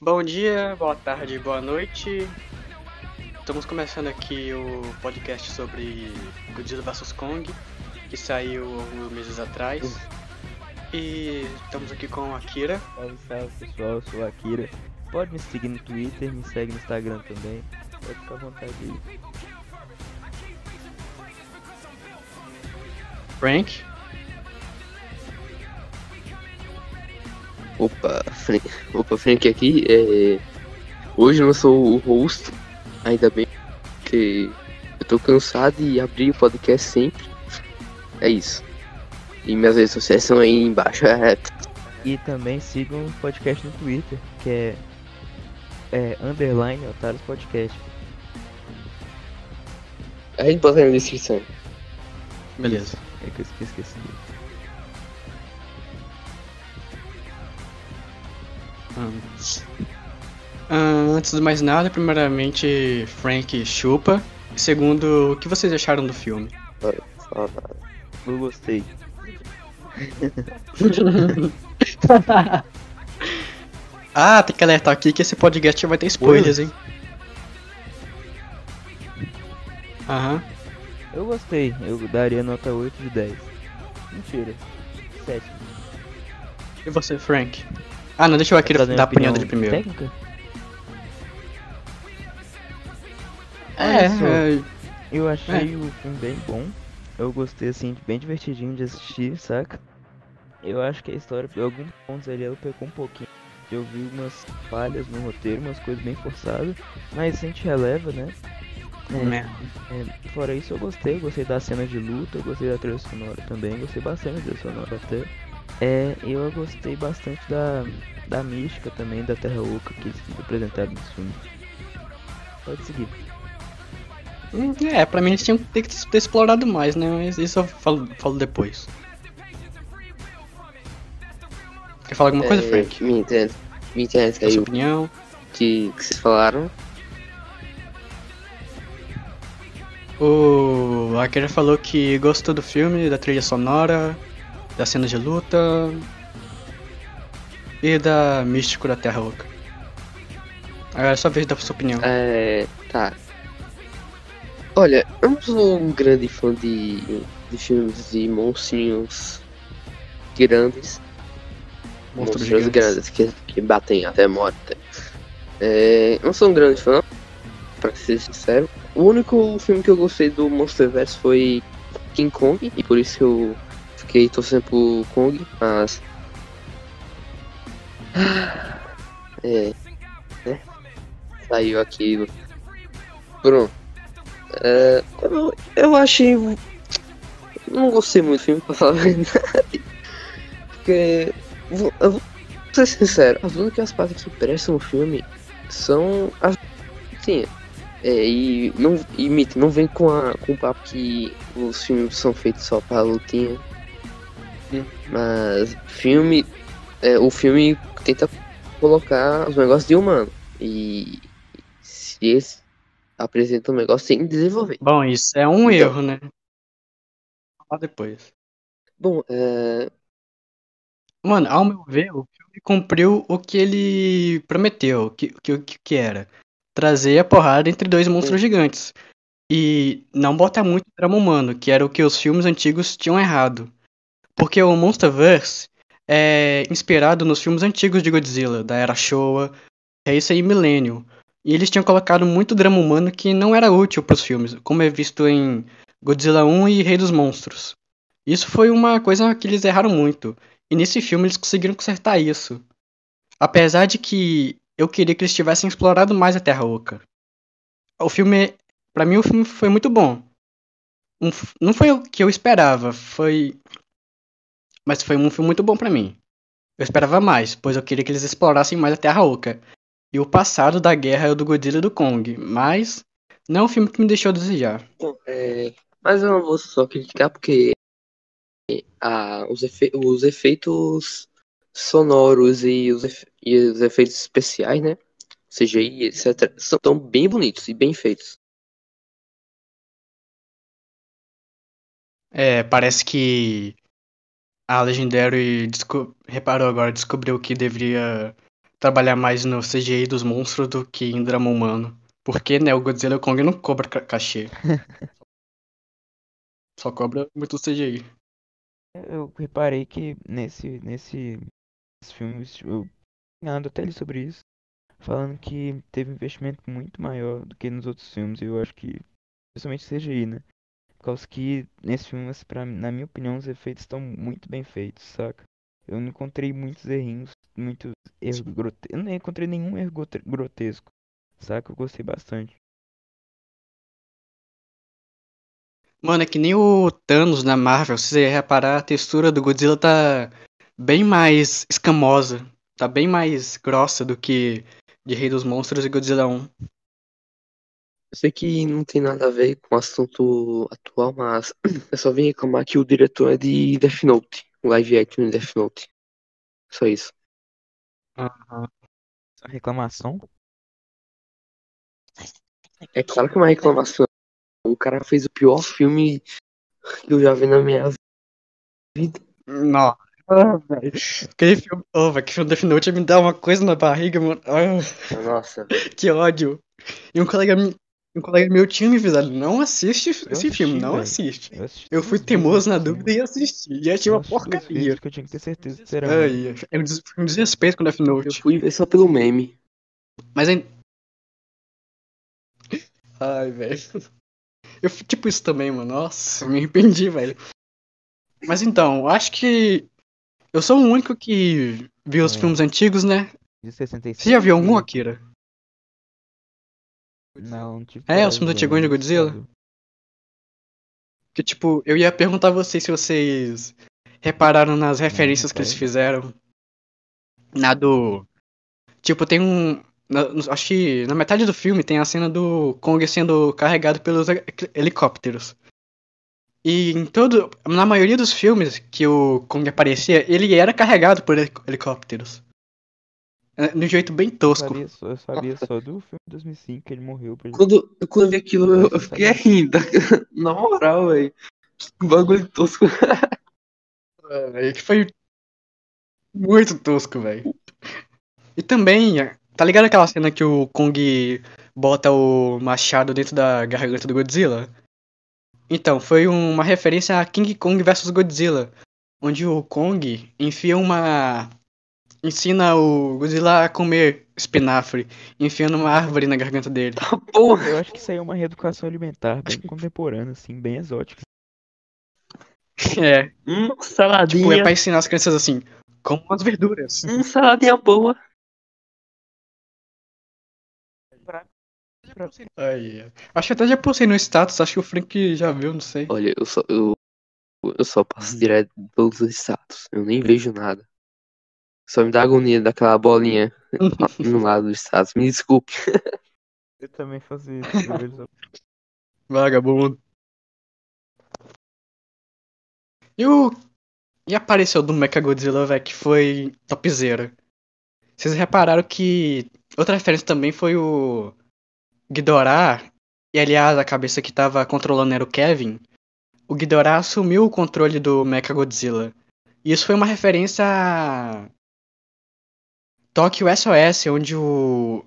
Bom dia, boa tarde, boa noite. Estamos começando aqui o podcast sobre Godzilla vs Kong, que saiu alguns meses atrás. E estamos aqui com a Akira. Salve, salve pessoal, eu sou a Akira. Pode me seguir no Twitter, me segue no Instagram também. Pode ficar à vontade aí. Frank. Opa, Frank, opa, Frank aqui. É... Hoje eu não sou o host, ainda bem que eu tô cansado e abri o podcast sempre. É isso. E minhas redes sociais são aí embaixo. É... E também sigam o podcast no Twitter, que é, é underline Otários Podcast. A gente bota na descrição. Beleza. É que eu esqueci. Antes de mais nada, primeiramente, Frank chupa. Segundo, o que vocês acharam do filme? Eu gostei. ah, tem que alertar aqui que esse podcast vai ter spoilers, hein? Aham. Eu gostei, eu daria nota 8 de 10. Mentira. 7. E você, Frank? Ah, não, deixa eu aqui dar a opinião punhada de primeiro. Técnica? É, é, Eu achei o filme bem bom. Eu gostei, assim, bem divertidinho de assistir, saca? Eu acho que a história, em alguns pontos ali, ela pecou um pouquinho. Eu vi umas falhas no roteiro, umas coisas bem forçadas. Mas a gente releva, né? né? É, fora isso, eu gostei. Eu gostei da cena de luta, eu gostei da trilha sonora também. Gostei bastante da trilha sonora até. É, eu gostei bastante da, da mística também, da Terra Oca que eles apresentaram nesse filme. Pode seguir. Hum, É, pra mim eles tinham que ter, que ter explorado mais, né? Mas isso eu falo, falo depois. Quer falar alguma coisa, É, Frank? Minha internet, minha internet A sua caiu. opinião? Que, que vocês falaram. O Akira falou que gostou do filme, da trilha sonora, da cena de luta e da místico da Terra Oca. Agora é só vez da sua opinião. É. Tá. Olha, eu não sou um grande fã de, de filmes de monstrinhos grandes. Monstros monstros grandes que, que batem até morte. É, eu não sou um grande fã, pra ser sincero. O único filme que eu gostei do Monsterverse foi King Kong, e por isso que eu fiquei torcendo pro Kong, mas. É. Né? Saiu aquilo. Pronto. É, eu, eu achei. Não gostei muito do filme, pra falar a verdade. Porque. vou- Eu vou ser sincero, as únicas partes que prestam no filme são as. Sim. É, e não e mito, não vem com, a, com o papo que os filmes são feitos só pra lutinha. Mas filme. É, o filme tenta colocar os negócios de humano. E se esse apresenta um negócio sem desenvolver. Bom, isso é um Então. erro, né? Falar depois. Bom, é, Mano, ao meu ver, o filme cumpriu o que ele prometeu, que que, que, que era trazer a porrada entre dois monstros gigantes. E não botar muito drama humano, que era o que os filmes antigos tinham errado. Porque o Monsterverse é inspirado nos filmes antigos de Godzilla, da era Showa, Heisei e Millennium. E eles tinham colocado muito drama humano que não era útil para os filmes, como é visto em Godzilla 1 e Rei dos Monstros. Isso foi uma coisa que eles erraram muito. E nesse filme eles conseguiram consertar isso. Apesar de que eu queria que eles tivessem explorado mais a Terra Oca. O filme, Pra mim o filme foi muito bom. Não foi o que eu esperava, foi mas foi um filme muito bom pra mim. Eu esperava mais, pois eu queria que eles explorassem mais a Terra Oca e o passado da guerra do Godzilla e do Kong, mas não é um filme que me deixou a desejar. Bom, é, mas eu não vou só criticar porque ah, os, efe- os efeitos sonoros e os, efe- e os efeitos especiais, né? CGI, etc., são tão bem bonitos e bem feitos. É, parece que a Legendary desco- reparou agora, descobriu que deveria trabalhar mais no CGI dos monstros do que em drama humano. Porque, né, o Godzilla e o Kong não cobra ca- cachê. Só cobra muito CGI. Eu reparei que nesse, nesse, nesse filme, eu ando até ali sobre isso, falando que teve um investimento muito maior do que nos outros filmes, e eu acho que, principalmente CGI, né? Por causa que nesse filme, assim, pra, na minha opinião, os efeitos estão muito bem feitos, saca? Eu não encontrei muitos errinhos, muitos erros grotescos. Eu não encontrei nenhum erro grote- grotesco, saca? Eu gostei bastante. Mano, é que nem o Thanos na Marvel. Se você reparar, a textura do Godzilla tá bem mais escamosa. Tá bem mais grossa do que de Rei dos Monstros e Godzilla 1. Eu sei que não tem nada a ver com o assunto atual, mas eu só vim reclamar que o diretor é de Death Note, o live action de Death Note. Só isso. Só reclamação? É claro que é uma reclamação. O cara fez o pior filme que eu já vi na minha vida. Não. Ah, velho. Aquele filme. Oh, velho, que filme Death Note me dá uma coisa na barriga, mano. Ah, Nossa, que ódio. E um colega, me- um colega meu tinha me avisado: não assiste Eu esse filme, assisti, não velho. assiste. Eu, assisti Eu fui teimoso na dúvida e assisti. E achei Eu uma porcaria. porque eu tinha que ter certeza se era. Ai, é um um desrespeito com Death Eu Note. fui ver só pelo meme. Mas ainda. Ai, velho. Eu fui tipo isso também, mano. Nossa, me arrependi, velho. Mas então, acho que. Eu sou o único que viu os É. filmes antigos, né? De 66. Você já viu algum, Akira? Não, tive É, os filmes antigões de Godzilla? Que tipo, eu ia perguntar a vocês se vocês repararam nas referências que eles fizeram. Na do. Tipo, tem um. na- acho que na metade do filme tem a cena do Kong sendo carregado pelos he- helicópteros. E em todo. Na maioria dos filmes que o Kong aparecia, ele era carregado por heli- helicópteros. É, De um jeito bem Eu tosco. sabia, só, eu sabia só do filme de 2005 que ele morreu. Pra. Quando, quando eu vi aquilo, eu, eu fiquei rindo. Na moral, velho. Que bagulho tosco. É, que foi muito tosco, velho. E também, tá ligado aquela cena que o Kong bota o machado dentro da garganta do Godzilla? Então, foi uma referência a King Kong vs Godzilla, onde o Kong enfia uma. Ensina o Godzilla a comer espinafre, enfiando uma árvore na garganta dele. Porra. Eu acho que isso aí é uma reeducação alimentar bem contemporânea, assim, bem exótica. É, Hum, tipo, é saladinha. pra ensinar as crianças assim, como as verduras. Hum, saladinha boa. Aí, é. acho que até já postei no status, acho que o Frank já viu, não sei. Olha, eu só, eu, eu só passo direto pelos status. Eu nem vejo nada. Só me dá agonia daquela bolinha no lado do status. Me desculpe. Eu também faço isso. Vagabundo. E o. E apareceu do Mechagodzilla, velho, que foi topzera. Vocês repararam que. Outra referência também foi o. Ghidorah. E aliás, a cabeça que tava controlando era o Kevin. O Ghidorah assumiu o controle do Mechagodzilla. E isso foi uma referência a. Tokyo SOS, onde o.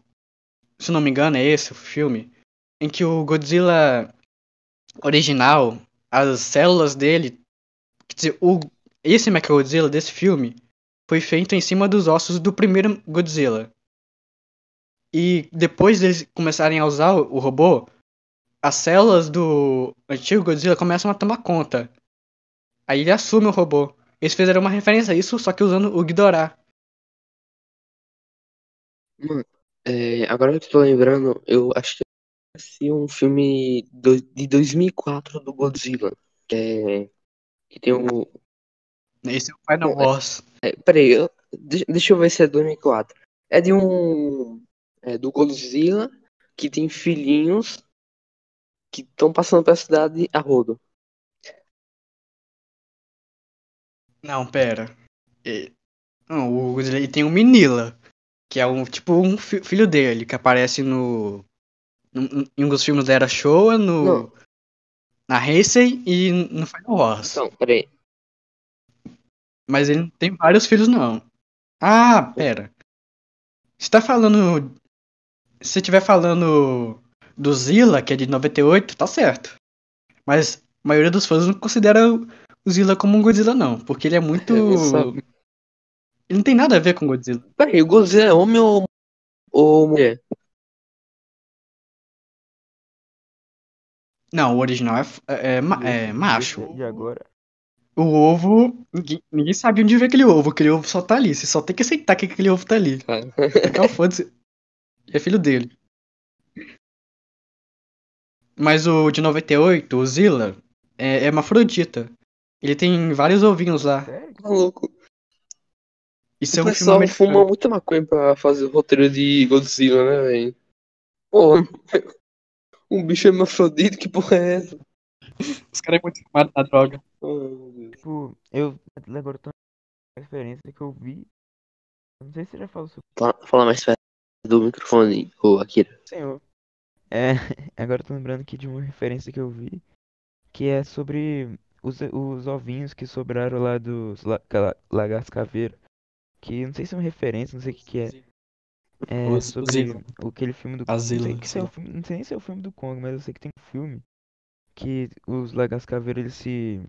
Se não me engano, é esse o filme. Em que o Godzilla original, as células dele. Quer dizer, o, esse Mechagodzilla desse filme foi feito em cima dos ossos do primeiro Godzilla. E depois deles começarem a usar o, o robô, as células do antigo Godzilla começam a tomar conta. Aí ele assume o robô. Eles fizeram uma referência a isso, só que usando o Ghidorah. Mano, é, agora que eu tô lembrando, eu acho que eu assisti um filme do- de 2004 do Godzilla. Que é. Que tem o. Esse é o Final é- Wars. É, peraí, eu, deixa, deixa eu ver se é 2004. É de um. É do Godzilla que tem filhinhos que estão passando pela cidade a rodo. Não, pera. E- Não, o Godzilla tem o Minilla, que é um tipo um fi- filho dele, que aparece no. no- Em um dos filmes da Era Showa, no. Não. Na Heisei e no Final Wars. Então, peraí. Mas ele não tem vários filhos, não. Ah, pera. Se tá falando. Se estiver falando do Zilla, que é de 98, tá certo. Mas a maioria dos fãs não considera o Zilla como um Godzilla, não. Porque ele é muito. Ele não tem nada a ver com Godzilla. Peraí, o Godzilla é homem ou, ou mulher? Não, o original é, é, é é macho. De agora. O ovo. Ninguém, ninguém sabe onde veio aquele ovo. Aquele ovo só tá ali. Você só tem que aceitar que aquele ovo tá ali. Então foda-se. É filho dele. Mas o de 98, o Zilla, é, é hermafrodita. Ele tem vários ovinhos lá. Sério? tá louco. Isso é o um filme pessoal americano. fuma muita maconha pra fazer o roteiro de Godzilla, né, velho? Pô, um bicho hermafrodita, que porra é essa? Os caras é muito fumados na droga. Oh, Deus. Tipo, eu. Agora eu tô uma referência que eu vi. Não sei se você já falou sobre Fala, fala mais perto do microfone, ô Akira. senhor. É, agora eu tô lembrando aqui de uma referência que eu vi. Que é sobre os, os ovinhos que sobraram lá dos la, lagartos caveira. Que não sei se é uma referência, não sei o que, que é. É sobre o- aquele filme do A não sei, se é o filme, não sei nem se é o filme do Kong, mas eu sei que tem um filme que os lagartos caveira eles se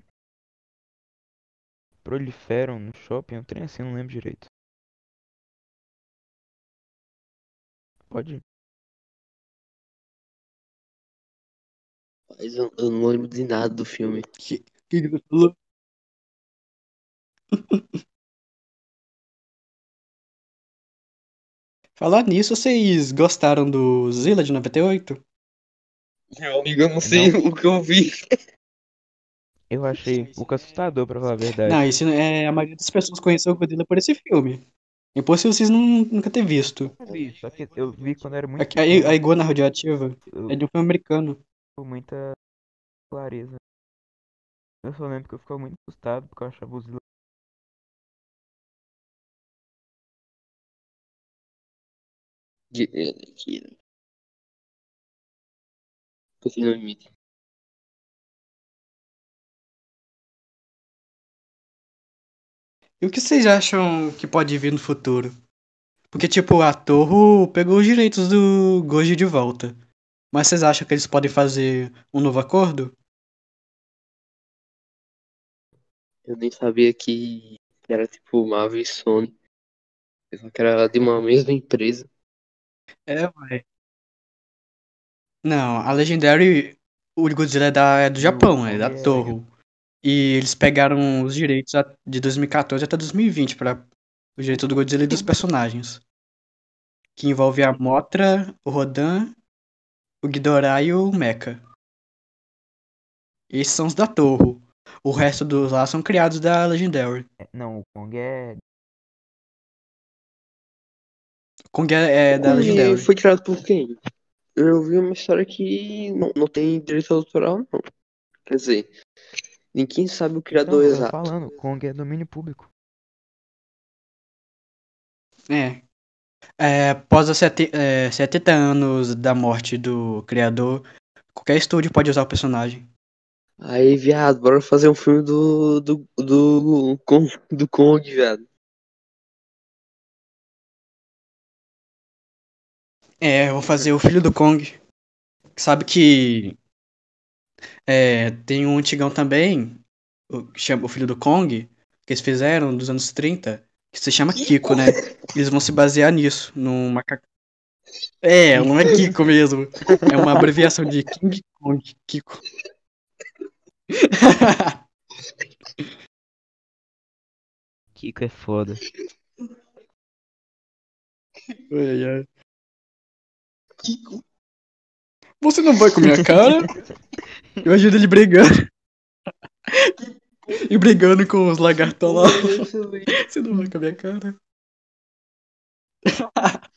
proliferam no shopping, um trem assim, eu não lembro direito. Pode ir. Mas eu, eu não lembro de nada do filme. Que, que falou? Falar nisso, vocês gostaram do Zilla de 98? Meu amigo, eu não sei o que eu vi. Eu achei um pouco assustador, pra falar a verdade. Não, isso é, a maioria das pessoas conheceu o Godzilla por esse filme. Impossível vocês não, nunca ter visto. Eu vi, só que eu vi quando era muito A, a, a iguana radioativa eu- é de um filme americano. com muita clareza. Eu só lembro que eu ficava muito assustado porque eu achava os Akira. Porque não imite. E o que vocês acham que pode vir no futuro? Porque, tipo, a Torre pegou os direitos do Goji de volta. Mas vocês acham que eles podem fazer um novo acordo? Eu nem sabia que era tipo Marvel e Sony. Pensava que era de uma mesma empresa. É, ué. Não, a Legendary, o Godzilla é, da, é do Japão, é da Toho. E eles pegaram os direitos a- de 2014 até 2020 para o direito do Godzilla e dos personagens. Que envolve a Mothra, o Rodan, o Ghidorah e o Mecha. Esses são os da Toho. O resto dos lá são criados da Legendary. É, Não, o Kong é. Kong é, é da Kong foi criado por quem? Eu vi uma história que não, não tem direito autoral, não. Quer dizer, ninguém sabe o Não, criador eu tô exato. falando, Kong é domínio público. É. É, após os sete- é, 70 anos da morte do criador, qualquer estúdio pode usar o personagem. Aí, viado, bora fazer um filme do. do. do. Kong, do Kong, viado. É, eu vou fazer o filho do Kong. Sabe que é, tem um antigão também, o, chama o filho do Kong, que eles fizeram dos anos 30, que se chama Kiko, né? Eles vão se basear nisso, num macaco. É, não é Kiko mesmo. É uma abreviação de King Kong, Kiko. Kiko é foda. Ai, Você não vai com a minha cara? Eu ajudo ele brigando. E brigando com os lagartos lá. Você não vai com a minha cara?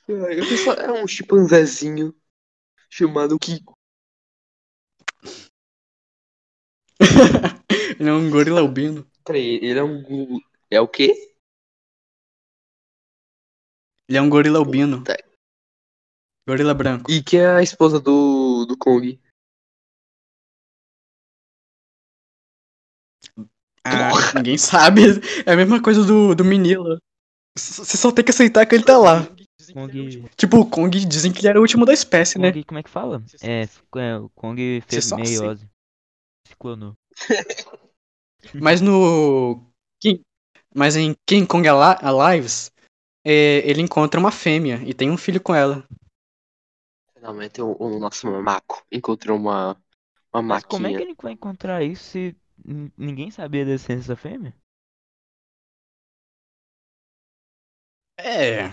É um chimpanzézinho chamado Kiko. Ele é um gorila albino. Peraí, ele é um. É o quê? Ele é um gorila albino. Tá. Gorila branco. E que é a esposa do. do Kong? Ah, ninguém sabe. É a mesma coisa do, do Minila. Você só tem que aceitar que ele tá lá. Kong. Tipo, o Kong dizem que ele era o último da espécie, né? Kong, como é que fala? É, é o Kong fez meiose. Se clonou. Mas no. King- Mas em King Kong Ali- Alives, é, ele encontra uma fêmea e tem um filho com ela. Finalmente o, o nosso mamaco encontrou uma, uma Mas como é que maquinha. ele vai encontrar isso se ninguém sabia da essência da fêmea? É.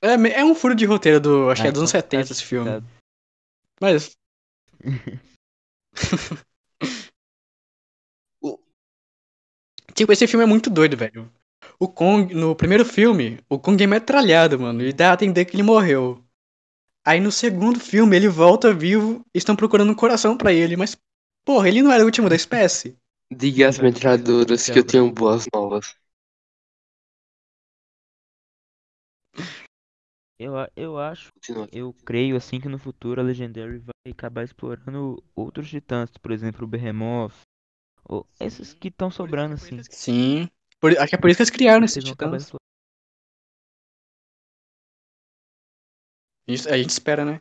É, é um furo de roteiro do. Acho que Ah, é dos anos então tá 70 esse filme. Mas. O- Tipo, esse filme é muito doido, velho. O Kong, no primeiro filme, o Kong é metralhado, mano. E dá a entender que ele morreu. Aí no segundo filme ele volta vivo e estão procurando um coração pra ele. Mas, porra, ele não era o último da espécie? Diga às metralhadoras que eu tenho boas novas. Eu, eu acho, eu creio assim que no futuro a Legendary vai acabar explorando outros titãs, por exemplo, o Behemoth, ou esses que estão sobrando assim. Sim. Por- acho que é por isso que eles criaram esses titãs. Isso- A gente espera, né?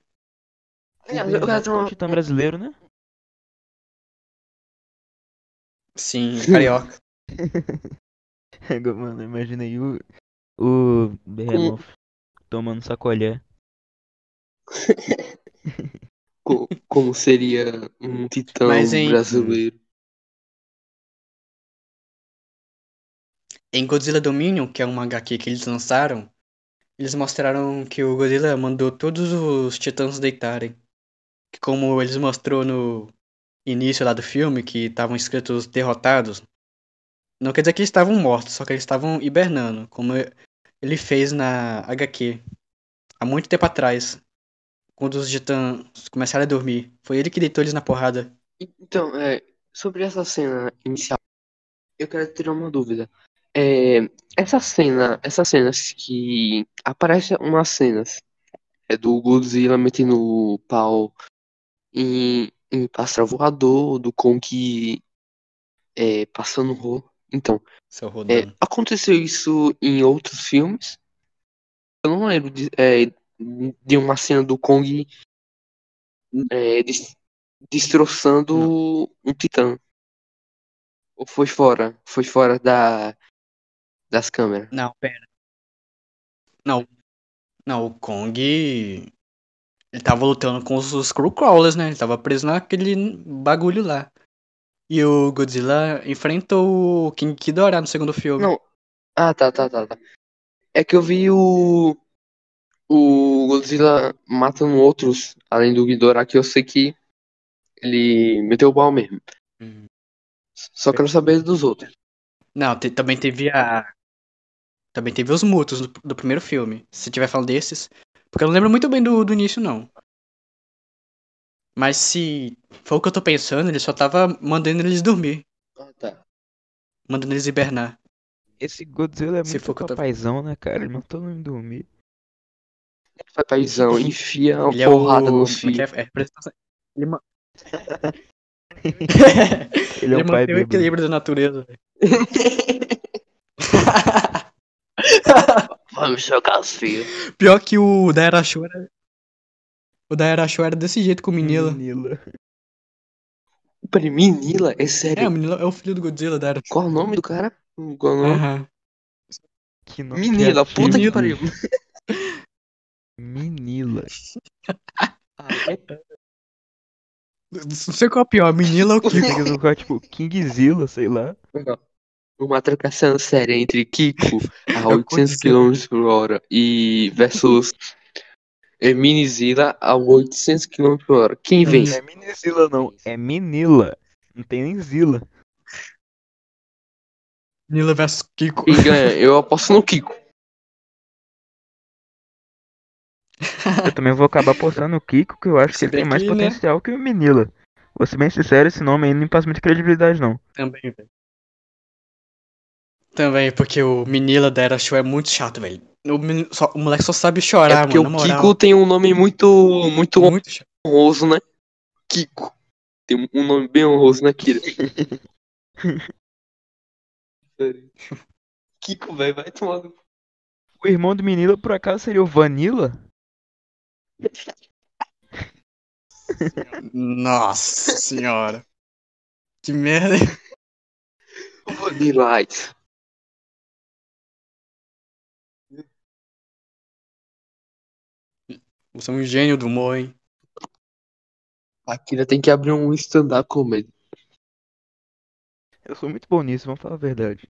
Aliás, O é um titã brasileiro, né? Sim, carioca. Mano, imagina aí o, o Behemoth tomando sacolé. co- como seria um titã Mas em- brasileiro. Em Godzilla Dominion, que é uma HQ que eles lançaram, eles mostraram que o Godzilla mandou todos os titãs deitarem. Que como eles mostrou no início lá do filme, que estavam escritos derrotados, não quer dizer que eles estavam mortos, só que eles estavam hibernando, como ele fez na HQ há muito tempo atrás, quando os titãs começaram a dormir. Foi ele que deitou eles na porrada. Então, é, sobre essa cena inicial, eu quero tirar uma dúvida. É, essa cena, essas cenas que aparecem umas cenas é do Godzilla metendo o pau em, em pássaro voador, do Kong é, passando ro. Então, é, aconteceu isso em outros filmes? Eu não lembro de, é, de uma cena do Kong é, des- destroçando um titã. Ou foi fora? Foi fora da, das câmeras. Não, pera. Não. Não, o Kong. Ele tava lutando com os Screwcrawlers, né? Ele tava preso naquele bagulho lá. E o Godzilla enfrentou o King Ghidorah no segundo filme. Não. Ah, tá, tá, tá, tá. É que eu vi o. O Godzilla matando outros, além do Ghidorah, que eu sei que ele meteu o pau mesmo. Hum. Só quero saber dos outros. Não, te- também teve a. Também teve os mutos do, do primeiro filme. Se tiver falando desses. Porque eu não lembro muito bem do, do início, não. Mas se for o que eu tô pensando, ele só tava mandando eles dormir. Ah, tá. Mandando eles hibernar. Esse Godzilla é Se muito eu tô- papaizão, né, cara? Ele matou não dormir. Vai, paizão, enfia uma Ele é porrada o. é que filhos. é? É representação- Ele, ma- Ele é um pai mantém o equilíbrio da natureza. Vamos jogar os filhos. Pior que o da Era Show era. O da Era Show era desse jeito com o Minila. Manila. Peraí, Minila? É É, sério? o Minila é o filho do Godzilla da Era Show. Qual o nome do cara? Qual o nome? Aham. Que nome Minila, puta que pariu. Minila. Ah, é- Não sei qual é o pior, Minila ou Kiko. que colocar, tipo, Kingzilla, sei lá. Uma trocação séria entre Kiko a É o 800 Godzilla. km por hora e versus é, Minizilla a 800 km por hora. Quem Não vence? é Minizilla, não. É Minila. Não tem nem Zilla. Minila versus Kiko. Quem ganha? Eu aposto no Kiko. Eu também vou acabar apostando no Kiko, que eu acho que Se ele tem mais que, né? potencial que o Minila. Vou ser bem sincero, esse nome aí não me passa muita credibilidade, não. Também, velho. Também, porque o Minila da Era Show é muito chato, velho. O, meni- só- o moleque só sabe É chorar, porque mano, na o. Kiko tem um nome muito, muito Muito honroso, né? Kiko. Tem um- nome bem honroso, né, Kira? Kiko, velho, vai tomar no... O irmão do menino, por acaso, seria o Vanilla? Nossa senhora. Que merda. Vanilla Ice. Você é um gênio do humor, hein? A Kira tem que abrir um stand-up comedy. Eu sou muito bom nisso, vamos falar a verdade.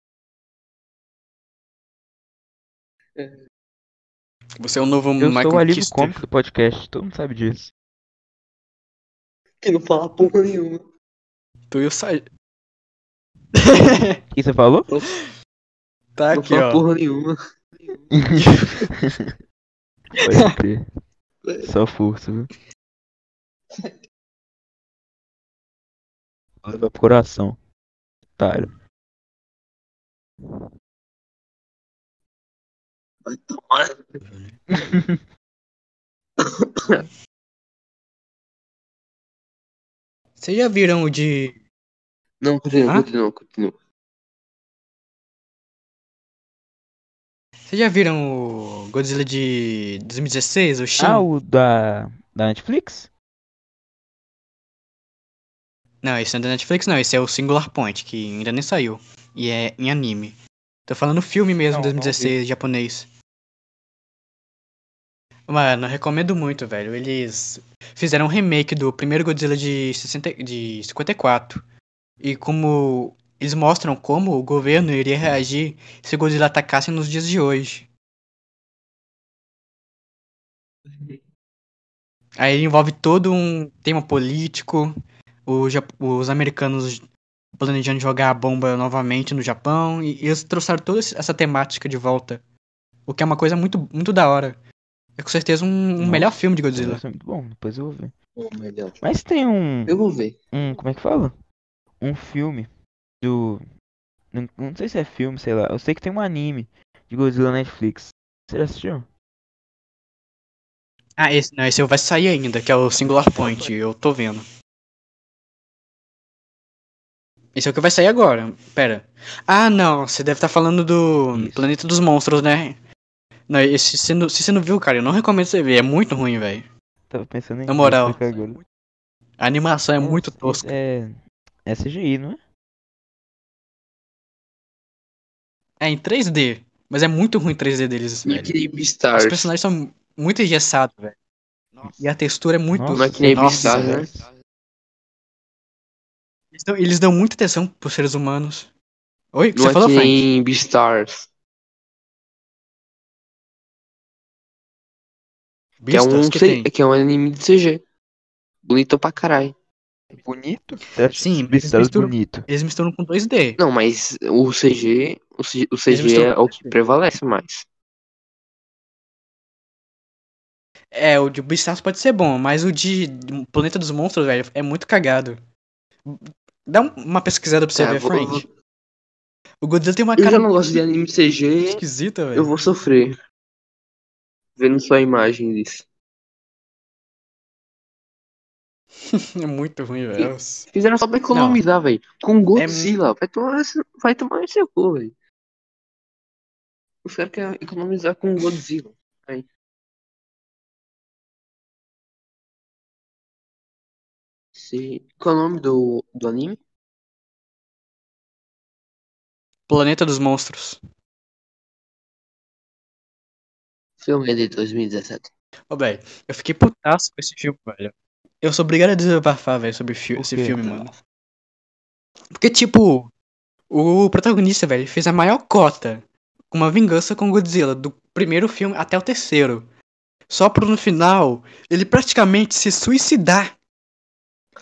Você é o novo Eu Michael sou o alívio cômico do podcast, todo mundo sabe disso. Que não fala porra nenhuma. Tu e o Sa... O que você falou? Tá não aqui, fala ó. porra nenhuma. Pode crer. Só força, viu? Leva pro coração. Otário. Vai tomar. Vocês já viram o de. Não, continua, Hã? continua, continua. Vocês já viram o Godzilla de 2016, o Shin? Ah, o da, da Netflix? Não, esse não é da Netflix, não. Esse é o Singular Point, que ainda nem saiu. E é em anime. Tô falando filme mesmo, Não, não 2016, japonês. Mano, recomendo muito, velho. Eles fizeram um remake do primeiro Godzilla de, 60, de 54. E como. Eles mostram como o governo iria reagir se o Godzilla atacasse nos dias de hoje. Aí ele envolve todo um tema político, o Jap- os americanos planejando jogar a bomba novamente no Japão, e eles trouxeram toda essa temática de volta. O que é uma coisa muito, muito da hora. É com certeza um, um Nossa, melhor filme de Godzilla. Ser muito bom, depois eu vou ver. Oh. Mas tem um, Eu vou ver. um, como é que fala? Um filme do, não, não sei se é filme, sei lá. Eu sei que tem um anime de Godzilla na Netflix. Você já assistiu? Ah, esse não, esse vai sair ainda, que é o Singular Point, eu tô vendo. Esse é o que vai sair agora. Pera. Ah, não, você deve estar falando do Isso. Planeta dos Monstros, né? Não, esse, se, não- se você não viu, cara, eu não recomendo você ver, é muito ruim, velho. Tava pensando em Na moral. A animação é muito Nossa, tosca. É, é CGI, não é? É em 3D, mas é muito ruim 3D deles, velho. Beastars. Os personagens são muito engessados, velho. E a textura é muito. Nossa, que nem Nossa, Beastars, né? Eles dão, eles dão muita atenção pros seres humanos. Oi, que Não você é falou, que Frank? nem Beastars. Que é, Beastars um, que que é um anime de CG. Bonito pra caralho. Bonito? Sim, esse mas Beastars mistura- bonito? Eles misturam com 2D. Não, mas o CG, o CG, o Eles CG misturam é o que prevalece mais. É, o de Beastars pode ser bom, mas o de Planeta dos Monstros, velho, é muito cagado. Dá um- uma pesquisada pra você É, ver, vou- Frank. O Godzilla tem uma Eu já cara não gosto de anime CG, esquisita, eu velho. vou sofrer. Vendo só a imagem disso. É muito ruim, velho. Fizeram só pra economizar, velho. Com Godzilla, vai tomar esse, vai tomar esse cu, velho. Os caras querem economizar com Godzilla. Aí. Se... Qual é o nome do, do anime? Planeta dos Monstros. Filme de 2017. Ô, velho, eu fiquei putaço com esse filme, velho. Eu sou obrigado a desabafar, velho, sobre fi- esse filme, mano. Porque, tipo, o protagonista, velho, fez a maior cota com uma vingança com Godzilla, do primeiro filme até o terceiro. Só pro no final ele praticamente se suicidar.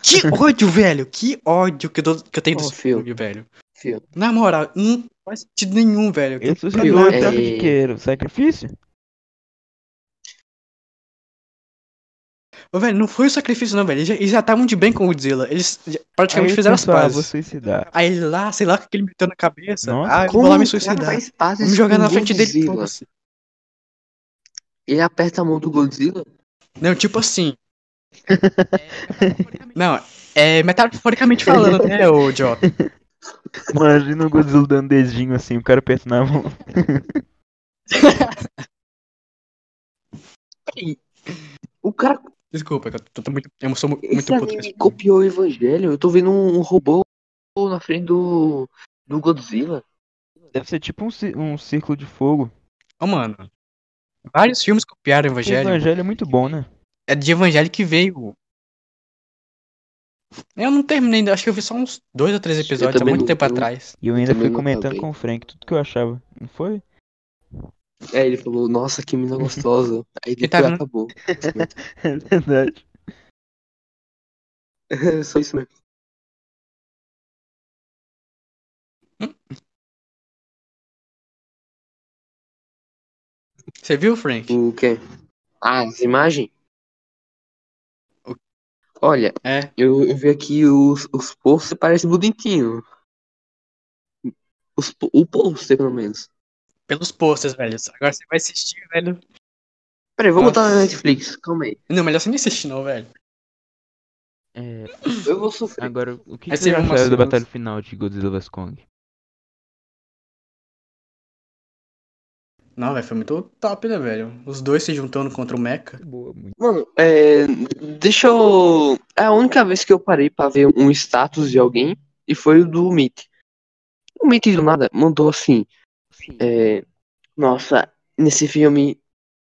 Que ódio, velho! Que ódio que eu, tô- que eu tenho Ô, desse filme, velho. Filme. Na moral, não faz sentido nenhum, velho. Ele suicidou é-? Era o Sacrifício? Ô, velho, não foi o sacrifício, não, velho. Eles já, estavam de bem com o Godzilla. Eles praticamente Aí fizeram as pazes. Vou suicidar. Aí ele lá, sei lá, com aquele meteu na cabeça. Nossa, ah, como vou lá me suicidar. Vou me jogar na frente Godzilla. dele. Ele aperta a mão do Godzilla? Não, tipo assim. É, não, é metaforicamente falando, né, ô Jota. Imagina o Godzilla dando dedinho assim, o cara apertando a mão. o cara Desculpa, eu, tô, tô muito, eu sou mu- muito Esse puto anime copiou o Evangelho. Eu tô vendo um, robô na frente do. do Godzilla. Deve ser tipo um, um círculo de fogo. Ô, mano. Vários filmes copiaram o O Evangelho. evangelho é muito bom, né? É de Evangelho que veio. Eu não terminei ainda, acho que eu vi só uns dois ou três episódios há muito não- tempo eu- atrás. E eu ainda também fui comentando com o Frank tudo que eu achava. Não foi? É, ele falou, nossa, que mina gostosa. Aí Que depois tá acabou. É verdade. É só isso mesmo. Você viu, Frank? O quê? Ah, as imagens? O- Olha, É. eu, eu vi aqui os, os posts, parece bonitinho. Os, o pôster, pelo menos. Pelos posters, velho. Agora você vai assistir, velho. Peraí, vou botar Nossa. na Netflix, calma aí. Não, melhor você nem assistir, não, velho. É, Eu vou sofrer. agora, o que, que você acharam da batalha final de Godzilla vs Kong? Não, velho, foi muito top, né, velho? Os dois se juntando contra o Mecha. Boa, muito. Mano, é, deixa eu. É a única vez que eu parei pra ver um status de alguém e foi o do Meet. O Meet do nada mandou assim: é, Nossa, nesse filme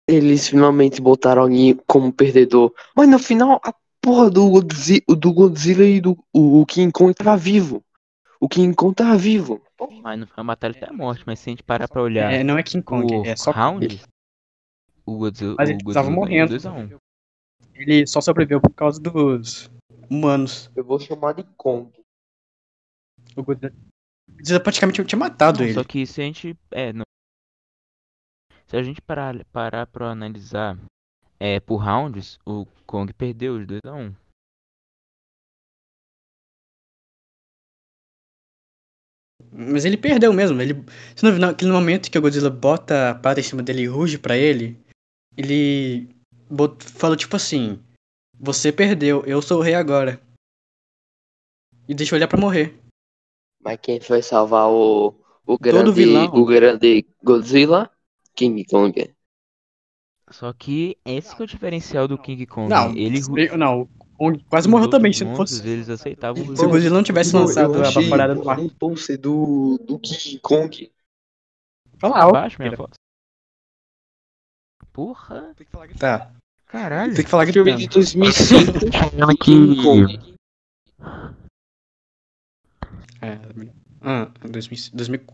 eles finalmente botaram alguém como perdedor. Mas no final, a porra do Godzilla, do Godzilla e do o, o King Kong tava vivo. O King Kong tava vivo. Mas não foi uma batalha até a morte, mas se a gente parar pra olhar É, não é King Kong, o é só round, o Godzilla, Mas o ele tava Godzilla morrendo. 2 a 1 Ele só sobreviveu por causa dos humanos. Eu vou chamar de Kong. O o Godzilla praticamente tinha matado Não, ele. Só que se a gente. É, não. Se a gente parar, parar pra analisar é, por rounds, o Kong perdeu de 2 a 1 Mas ele perdeu mesmo. Ele... Você não viu naquele momento que o Godzilla bota a pata em cima dele e ruge pra ele? Ele bot... fala tipo assim: Você perdeu, eu sou o rei agora. E deixa eu olhar pra morrer. Mas quem foi salvar o, o grande, vilão. o grande Godzilla? King Kong. Só que esse que é o diferencial do King Kong. Não, ele ele... não, o Kong quase morreu também. Se não fosse. Eles aceitavam Se o Godzilla não tivesse lançado a vaporada do mar. post do, do King Kong. Olha lá, ó. Abaixo minha voz. Porra, Tá. caralho. Tem que falar Filme de gritando. 2005. Achando King Kong. É. Ah, 2000. 2000...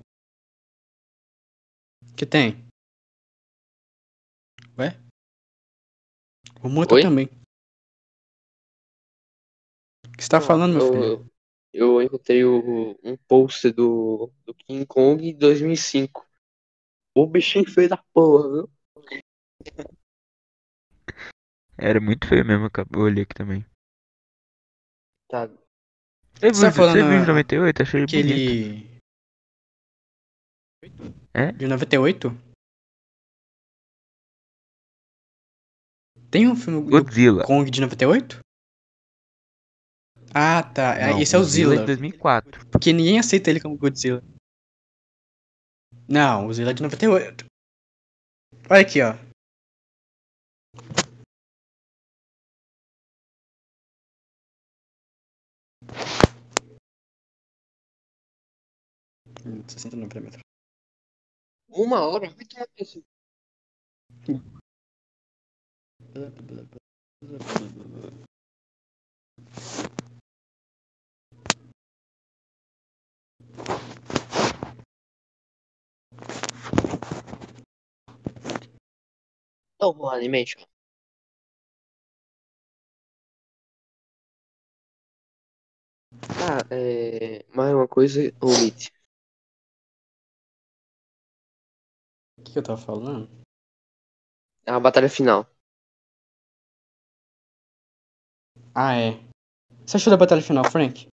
Que tem? Ué? O Mota Oi? também. O que você tá falando, meu filho? eu, eu encontrei o, um post do, do King Kong em 2005. O bichinho feio da porra, viu? Era muito feio mesmo, eu olhei aqui também. Tá. Você Você tá falando você viu de 98? Achei bonito. Aquele. É? De 98? Tem um filme do Godzilla. Kong de 98? Ah, tá. É, Não, Esse é o Godzilla Zilla. de 2004. Porque ninguém aceita ele como Godzilla. Não, o Zilla é de 98. Olha aqui, ó. 69 milímetros. Uma hora? Vai tomar isso. Oh, animation. Ah, é... mais uma coisa, omite. O que eu tava falando? A batalha final. Ah, é. Você achou da batalha final, Frank?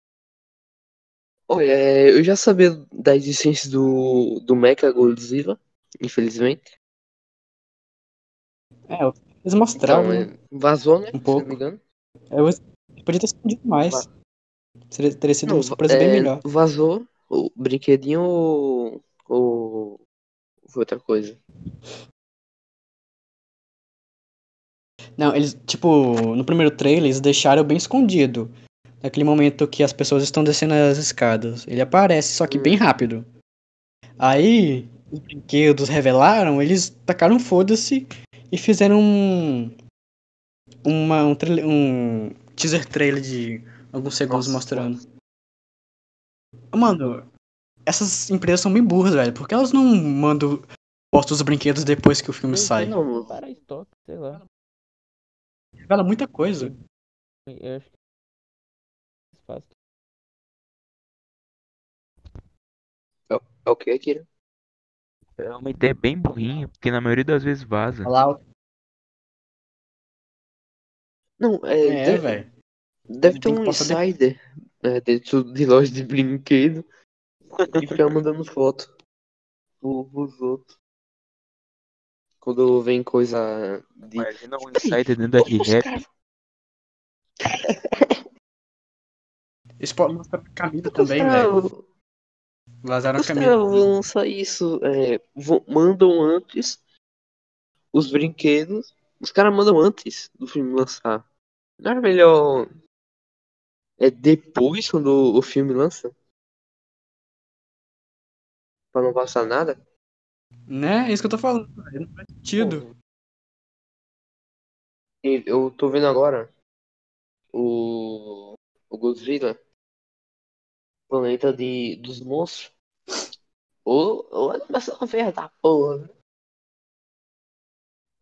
Olha, é, eu já sabia da existência do, do Mecha Godzilla, infelizmente. É, eles mostraram Então, é, vazou, né? Um Se pouco. não me engano. Eu podia ter escondido mais. Seria, teria sido Não, uma surpresa bem é, melhor. Vazou o brinquedinho ou foi outra coisa? Não, eles, tipo, no primeiro trailer, eles deixaram bem escondido. Naquele momento que as pessoas estão descendo as escadas. Ele aparece, só que bem rápido. Aí, os brinquedos revelaram, eles tacaram foda-se e fizeram um. Uma, um, trailer- um teaser trailer de alguns segundos Nossa, mostrando. Mano, essas empresas são bem burras, velho. Por que elas não mandam postam os brinquedos depois que o filme sai? Não. Para estoque, sei lá. Revela muita coisa. Eu acho que é fácil. É o que, Akira? É uma ideia bem burrinha, porque na maioria das vezes vaza. Falar Não, é. É, deve, velho. deve ter um passar de- insider é, dentro de loja de brinquedo e ficar mandando foto pros outros. Quando vem coisa de. Imagina um Peraí, insider dentro da os caras- Eles podem mostrar pra Camila por que os também, velho. Vazaram a Os caras Camila. vão lançar isso. é, mandam antes os brinquedos. Os caras mandam antes do filme lançar. Não era melhor. É depois quando o filme lança? Pra não passar nada? Né? É isso que eu tô falando. Não faz sentido. E Eu tô vendo agora o, o Godzilla, Planeta de, dos Monstros. Ô, ô animação feia da porra. né?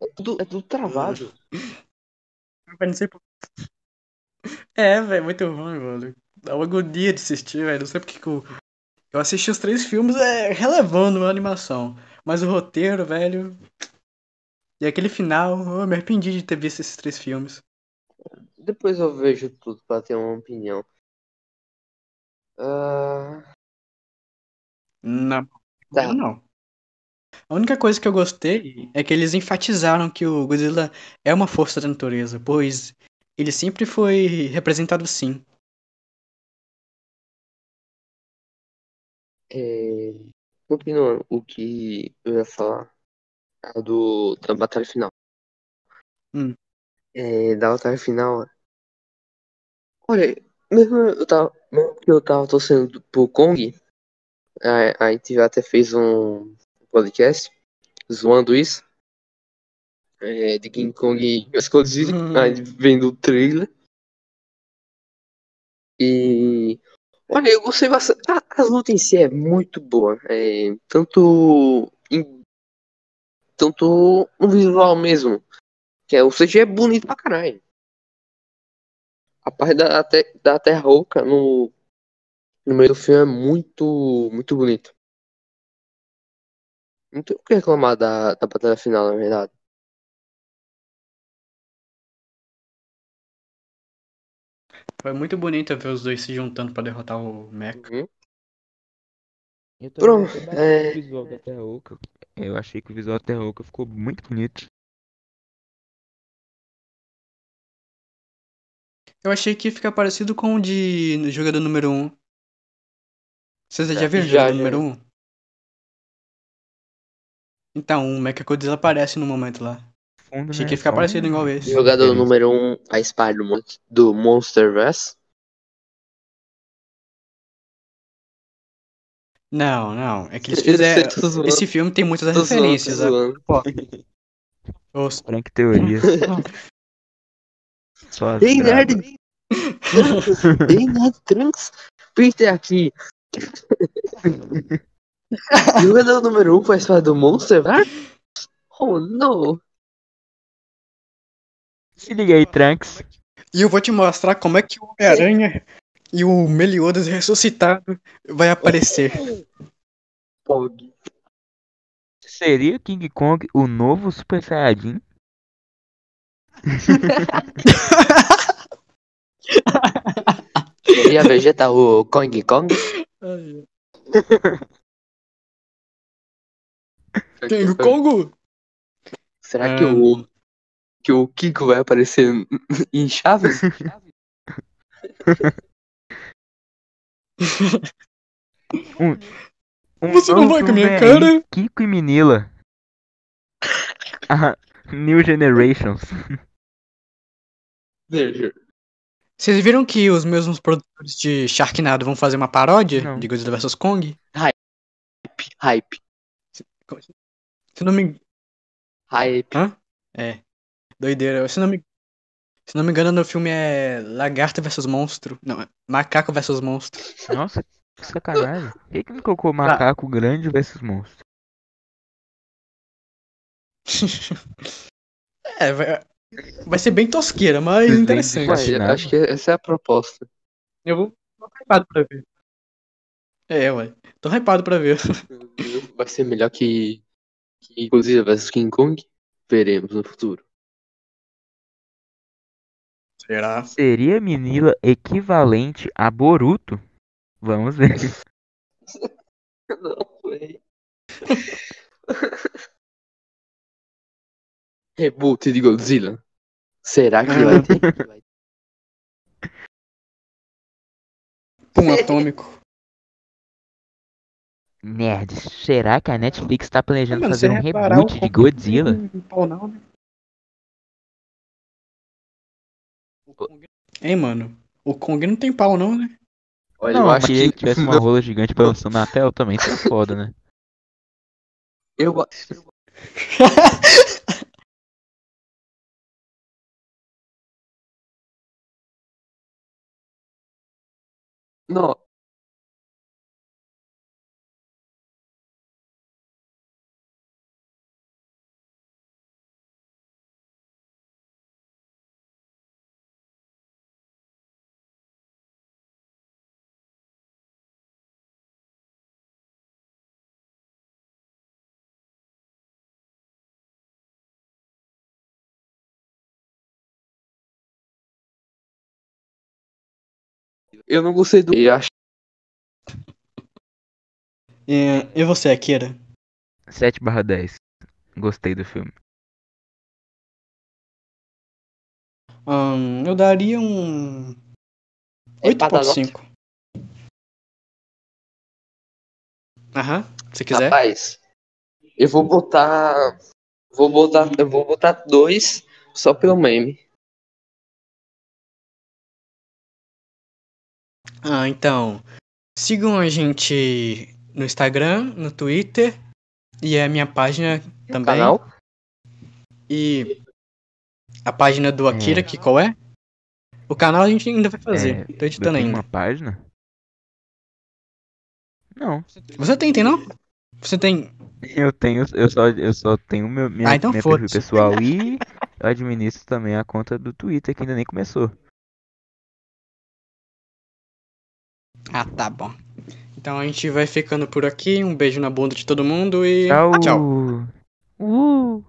É tudo, é tudo travado. É, velho, muito ruim, mano. Dá uma agonia de assistir, velho. Não sei porque que eu... eu assisti os três filmes é, relevando a animação. Mas o roteiro, velho. E aquele final, eu me arrependi de ter visto esses três filmes. Depois eu vejo tudo pra ter uma opinião. Ah, Não, Tá. não. A única coisa que eu gostei é que eles enfatizaram que o Godzilla é uma força da natureza, pois ele sempre foi representado assim. É, continuando, o que eu ia falar é do, da batalha final. Hum. É, da batalha final. Olha, mesmo eu tava, mesmo que eu tava torcendo pro Kong, a, a gente até fez um podcast zoando isso. É, de King Kong Godzilla, Hum. aí vendo o trailer. E olha, eu gostei bastante. A, a luta em si é muito boa. É, tanto em, tanto no visual mesmo. Que é, o CG é bonito pra caralho. A parte da, da Terra Oca no, no meio do filme é muito, muito bonito. Não tem o que reclamar da, da batalha final, na verdade. Foi muito bonito ver os dois se juntando pra derrotar o Mecha. Uhum. Eu Pronto, é- do visual da Terra Oca. Eu achei que o visual da Terra Oca ficou muito bonito. Eu achei que ia ficar parecido com o de no jogador número 1. Vocês já Já- viram o jogador já. número 1? Então, o Mechagodzilla aparece no momento lá. Fundo, Achei né? que ia ficar parecido igual esse. Jogador número 1, um, a Spy do, Mon- do Monsterverse. Não, não. É que eles fizeram. zoando. Esse filme tem muitas Tô zoando, referências. tô zoando. Pô. Os- Frank Teorias. Só as Ei, nerd! Ei, nerd Trunks! Peter aqui! Jogador número 1 um faz parte do Monsterverse? Oh, não! Se liga aí, Trunks. E eu vou te mostrar como é que o Homem-Aranha e o Meliodas ressuscitado vai aparecer. Pog. Seria King Kong o novo Super Saiyajin? Seria Vegeta o Kong Kong? King Kongo! Será que Ah. o. Que o Kiko vai aparecer em Chaves? Um Você não vai com a minha cara? Kiko e Minila. Ah, New Generations. Vocês viram que os mesmos produtores de Sharknado vão fazer uma paródia Não. de Godzilla vs Kong? Hype. Se não me, Hype. É. Doideira. Se não me, se não me engano, no filme é Lagarto versus Monstro. Não, é Macaco versus Monstro. Nossa, que sacanagem. Por que, que não colocou macaco grande versus monstro? é, vai, vai ser bem tosqueira, mas Vocês interessante. Ué, acho que essa é a proposta. Eu vou. Tô hypado pra ver. É, ué. Tô hypado pra ver. Vai ser melhor que, que Godzilla vs King Kong? Veremos no futuro. Será? Seria Minila equivalente a Boruto? Vamos ver. Não, foi. Reboot de Godzilla. Será que vai ter? Pum atômico. Nerds, será que a Netflix tá planejando Mano, fazer um reparar, reboot de Godzilla? não não, né? Hein, mano? O Kong não tem pau, não, né? Olha, Não, eu acho que. que tivesse uma rola gigante balançando na tela também, é foda, né? Eu, não. Eu não gostei do. Eu acho E, e você, Akira? 7 barra 10. Gostei do filme. Ahn, eu daria um. É 8.5. Aham, se quiser. Rapaz, eu vou botar. Vou botar. Eu vou botar dois só pelo meme. Ah, então. Sigam a gente no Instagram, no Twitter e a minha página também. Canal. E a página do Akira, É. que qual é? O canal a gente ainda vai fazer. É, Tô Eu editando ainda. uma página? Não. Você tem, tem não? Você tem. Eu tenho, eu só, eu só tenho meu, minha, Ah, então minha perfil pessoal e eu administro também a conta do Twitter que ainda nem começou. Ah, tá bom. Então a gente vai ficando por aqui. Um beijo na bunda de todo mundo e Tchau. tchau. Uh.